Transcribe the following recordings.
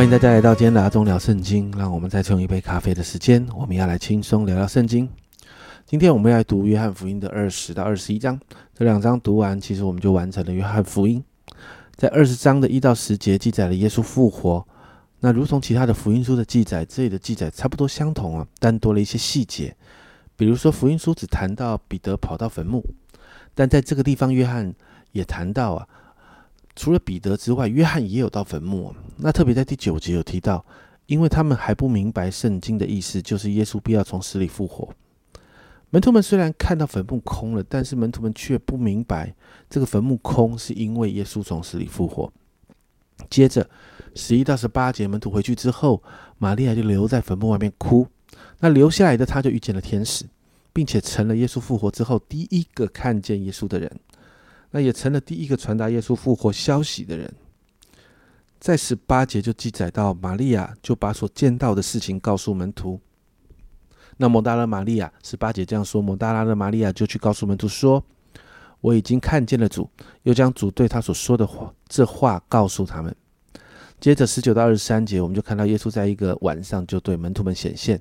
欢迎大家来到今天的阿忠聊圣经。让我们再用一杯咖啡的时间，我们要来轻松聊聊圣经。今天我们要来读约翰福音的二十到二十一章，这两章读完，其实我们就完成了约翰福音。在二十章的一到十节记载了耶稣复活。那如同其他的福音书的记载，这里的记载差不多相同啊，但多了一些细节。比如说福音书只谈到彼得跑到坟墓，但在这个地方约翰也谈到啊。除了彼得之外，约翰也有到坟墓。那特别在第九节有提到，因为他们还不明白圣经的意思，就是耶稣必要从死里复活。门徒们虽然看到坟墓空了，但是门徒们却不明白这个坟墓空是因为耶稣从死里复活。接着十一到十八节，门徒回去之后，玛利亚就留在坟墓外面哭。那留下来的他就遇见了天使，并且成了耶稣复活之后第一个看见耶稣的人。那也成了第一个传达耶稣复活消息的人。在十八节就记载到，玛利亚就把所见到的事情告诉门徒。那摩大拉玛利亚，十八节这样说：摩大拉的玛利亚就去告诉门徒说：“我已经看见了主，又将主对他所说的话这话告诉他们。”接着十九到二十三节，我们就看到耶稣在一个晚上就对门徒们显现。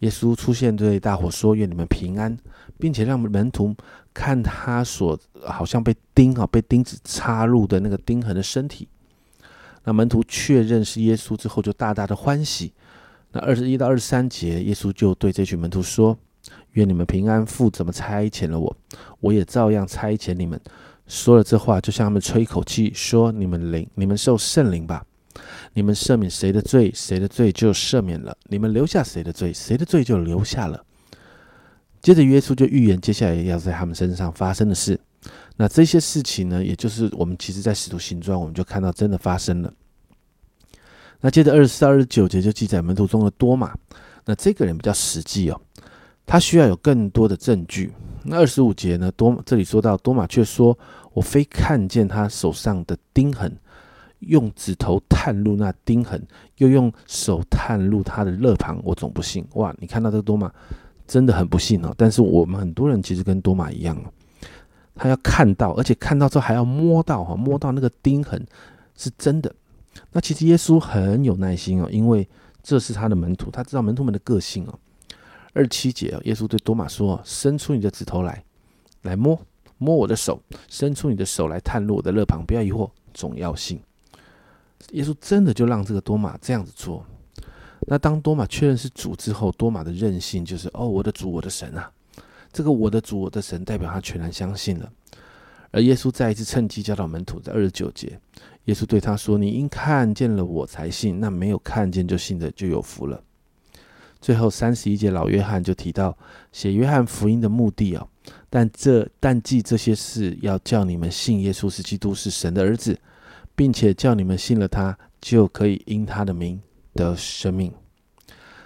耶稣出现对大伙说：“愿你们平安，并且让门徒。”看他所好像被钉啊，被钉子插入的那个钉痕的身体，那门徒确认是耶稣之后，就大大的欢喜。那二十一到二十三节，耶稣就对这群门徒说：“愿你们平安。父怎么差遣了我，我也照样差遣你们。”说了这话，就向他们吹一口气，说：“你们灵，你们受圣灵吧。你们赦免谁的罪，谁的罪就赦免了；你们留下谁的罪，谁的罪就留下了。”接着，耶稣就预言接下来要在他们身上发生的事。那这些事情呢，也就是我们其实在使徒行传，我们就看到真的发生了。那接着二十四、二十九节就记载门徒中的多马。那这个人比较实际哦，他需要有更多的证据。那二十五节呢，多这里说到多马却说：“我非看见他手上的钉痕，用指头探入那钉痕，又用手探入他的肋旁，我总不信。”哇，你看到这个多马。真的很不幸哦，但是我们很多人其实跟多马一样哦，他要看到，而且看到之后还要摸到哈，摸到那个钉痕是真的。那其实耶稣很有耐心哦，因为这是他的门徒，他知道门徒们的个性哦。二七节哦，耶稣对多马说：“伸出你的指头来，来摸摸我的手，伸出你的手来探入我的肋旁，不要疑惑，总要信。”耶稣真的就让这个多马这样子做。那当多马确认是主之后，多马的任性就是哦，我的主，我的神啊！这个我的主，我的神，代表他全然相信了。而耶稣再一次趁机教导门徒，在二十九节，耶稣对他说：“你应看见了我才信，那没有看见就信的就有福了。”最后三十一节，老约翰就提到写约翰福音的目的哦，但这但记这些事，要叫你们信耶稣是基督，是神的儿子，并且叫你们信了他，就可以因他的名。得生命。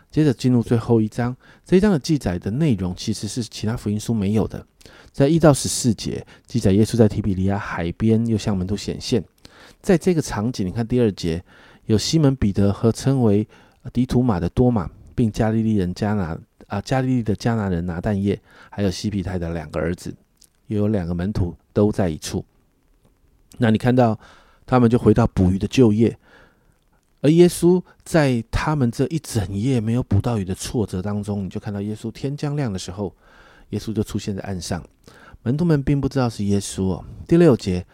接着进入最后一章，这一章的记载的内容其实是其他福音书没有的。在一到十四节记载耶稣在提比利亚海边又向门徒显现。在这个场景，你看第二节有西门彼得和称为迪图马的多马，并加利利人加拿啊加利利的加拿人拿但业，还有西皮泰的两个儿子，又有两个门徒都在一处。那你看到他们就回到捕鱼的旧业。而耶稣在他们这一整夜没有捕到鱼的挫折当中，你就看到耶稣天将亮的时候，耶稣就出现在岸上。门徒们并不知道是耶稣哦。第六节，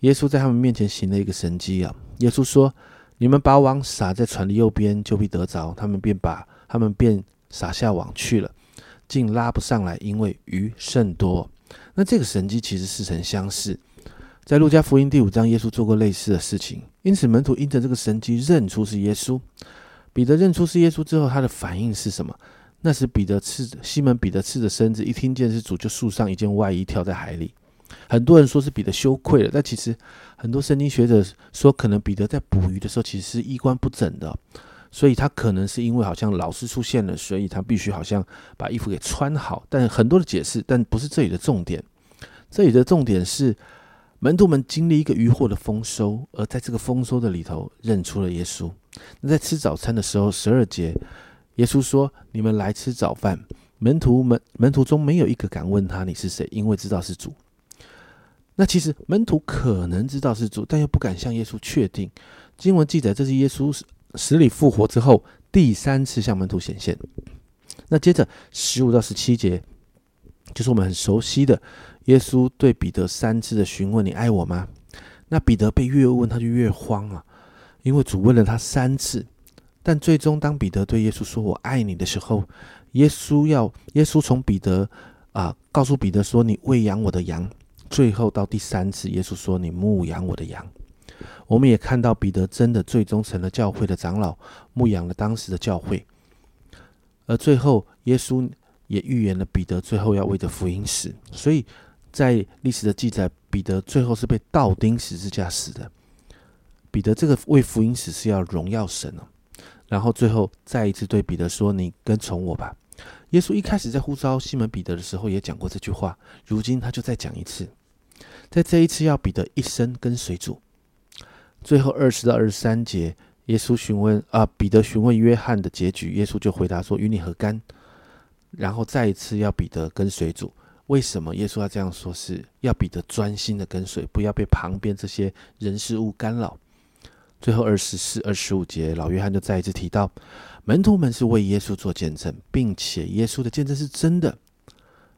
耶稣在他们面前行了一个神迹啊。耶稣说：“你们把网撒在船的右边，就必得着。”他们便把他们便撒下网去了，竟拉不上来，因为鱼甚多。那这个神迹其实似曾相识。在路加福音第五章，耶稣做过类似的事情，因此门徒因着这个神迹认出是耶稣。彼得认出是耶稣之后，他的反应是什么？那时彼得赤西门彼得赤着身子，一听见是主，就束上一件外衣，跳在海里。很多人说是彼得羞愧了，但其实很多圣经学者说，可能彼得在捕鱼的时候其实是衣冠不整的，所以他可能是因为好像老师出现了，所以他必须好像把衣服给穿好。但很多的解释，但不是这里的重点。这里的重点是。门徒们经历一个渔获的丰收，而在这个丰收的里头认出了耶稣。那在吃早餐的时候，十二节，耶稣说：“你们来吃早饭。”门徒门门徒中没有一个敢问他你是谁，因为知道是主。那其实门徒可能知道是主，但又不敢向耶稣确定。经文记载，这是耶稣死里复活之后第三次向门徒显现。那接着十五到十七节，就是我们很熟悉的耶稣对彼得三次的询问：“你爱我吗？”那彼得被越问，他就越慌啊，因为主问了他三次，但最终当彼得对耶稣说“我爱你”的时候，耶稣要耶稣从彼得啊告诉彼得说：“你喂养我的羊。”最后到第三次，耶稣说：“你牧养我的羊。”我们也看到彼得真的最终成了教会的长老，牧养了当时的教会。而最后，耶稣也预言了彼得最后要为着福音死。所以在历史的记载，彼得最后是被倒钉十字架死的。彼得这个为福音死是要荣耀神哦。然后最后再一次对彼得说：“你跟从我吧。”耶稣一开始在呼召西门彼得的时候也讲过这句话，如今他就再讲一次，在这一次要彼得一生跟随主。最后二十到二十三节，耶稣询问啊，彼得询问约翰的结局，耶稣就回答说：“与你何干？”然后再一次要彼得跟随主。为什么耶稣要这样说？是要彼得专心的跟随，不要被旁边这些人事物干扰。最后二十四、二十五节，老约翰就再一次提到，门徒们是为耶稣做见证，并且耶稣的见证是真的。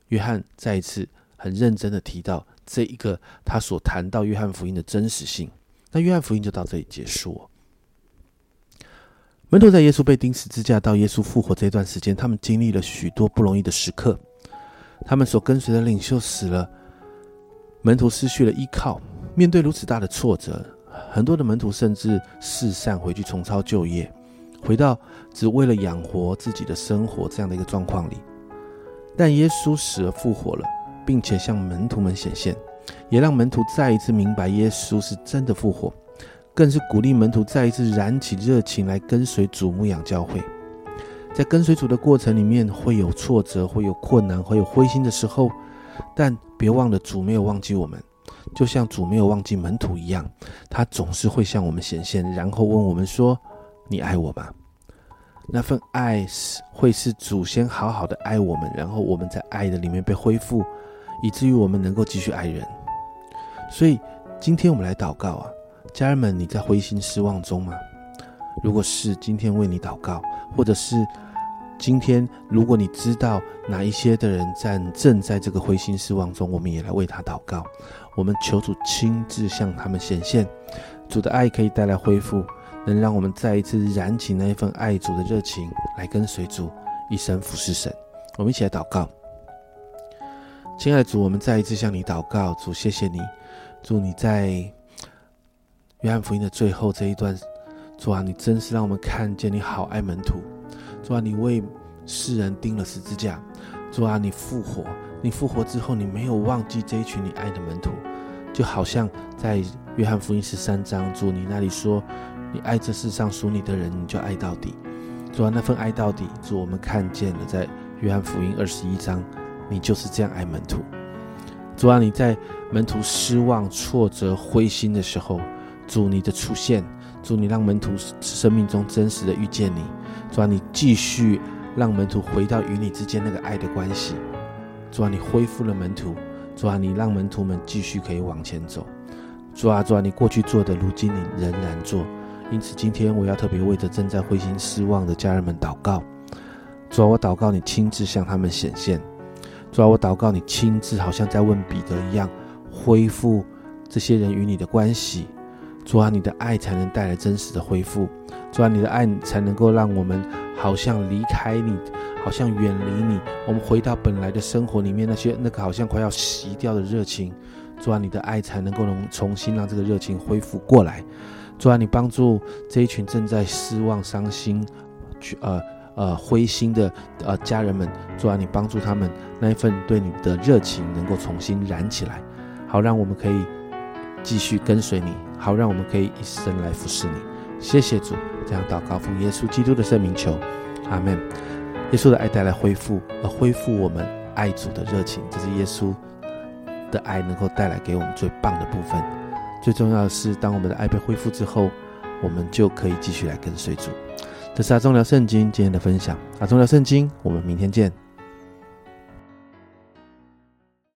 约翰再一次很认真的提到这一个他所谈到约翰福音的真实性。那约翰福音就到这里结束。门徒在耶稣被钉十字架到耶稣复活这段时间，他们经历了许多不容易的时刻。他们所跟随的领袖死了，门徒失去了依靠。面对如此大的挫折，很多的门徒甚至四散回去重操旧业，回到只为了养活自己的生活这样的一个状况里。但耶稣死而复活了，并且向门徒们显现。也让门徒再一次明白耶稣是真的复活，更是鼓励门徒再一次燃起热情来跟随主牧养教会。在跟随主的过程里面，会有挫折，会有困难，会有灰心的时候，但别忘了主没有忘记我们，就像主没有忘记门徒一样，他总是会向我们显现，然后问我们说：“你爱我吗？”那份爱是会是主先好好的爱我们，然后我们在爱的里面被恢复。以至于我们能够继续爱人，所以今天我们来祷告啊，家人们，你在灰心失望中吗？如果是，今天为你祷告，或者是今天如果你知道哪一些的人在正在这个灰心失望中，我们也来为他祷告。我们求主亲自向他们显现，主的爱可以带来恢复，能让我们再一次燃起那一份爱主的热情，来跟随主一生服侍神。我们一起来祷告。亲爱的主，我们再一次向你祷告，主，谢谢你，祝你在约翰福音的最后这一段，主啊，你真是让我们看见你好爱门徒，主啊，你为世人钉了十字架，主啊，你复活，你复活之后，你没有忘记这一群你爱的门徒，就好像在约翰福音十三章，主你那里说，你爱这世上属你的人，你就爱到底，主啊，那份爱到底，主我们看见了，在约翰福音二十一章。你就是这样爱门徒，主啊！你在门徒失望、挫折、灰心的时候，主你的出现，主你让门徒生命中真实的遇见你，主啊！你继续让门徒回到与你之间那个爱的关系，主啊！你恢复了门徒，主啊！你让门徒们继续可以往前走，主啊！主啊！你过去做的，如今你仍然做，因此今天我要特别为着正在灰心失望的家人们祷告，主啊！我祷告你亲自向他们显现。主啊，我祷告你亲自，好像在问彼得一样，恢复这些人与你的关系。主啊，你的爱才能带来真实的恢复。主啊，你的爱才能够让我们好像离开你，好像远离你，我们回到本来的生活里面那些那个好像快要熄掉的热情。主啊，你的爱才能够能重新让这个热情恢复过来。主啊，你帮助这一群正在失望、伤心，去呃。呃，灰心的呃家人们，主啊，你帮助他们那一份对你的热情能够重新燃起来，好让我们可以继续跟随你，好让我们可以一生来服侍你。谢谢主，这样祷告奉耶稣基督的圣名求，阿门。耶稣的爱带来恢复，而恢复我们爱主的热情，这是耶稣的爱能够带来给我们最棒的部分。最重要的是，当我们的爱被恢复之后，我们就可以继续来跟随主。这是阿忠聊圣经今天的分享，阿忠聊圣经，我们明天见。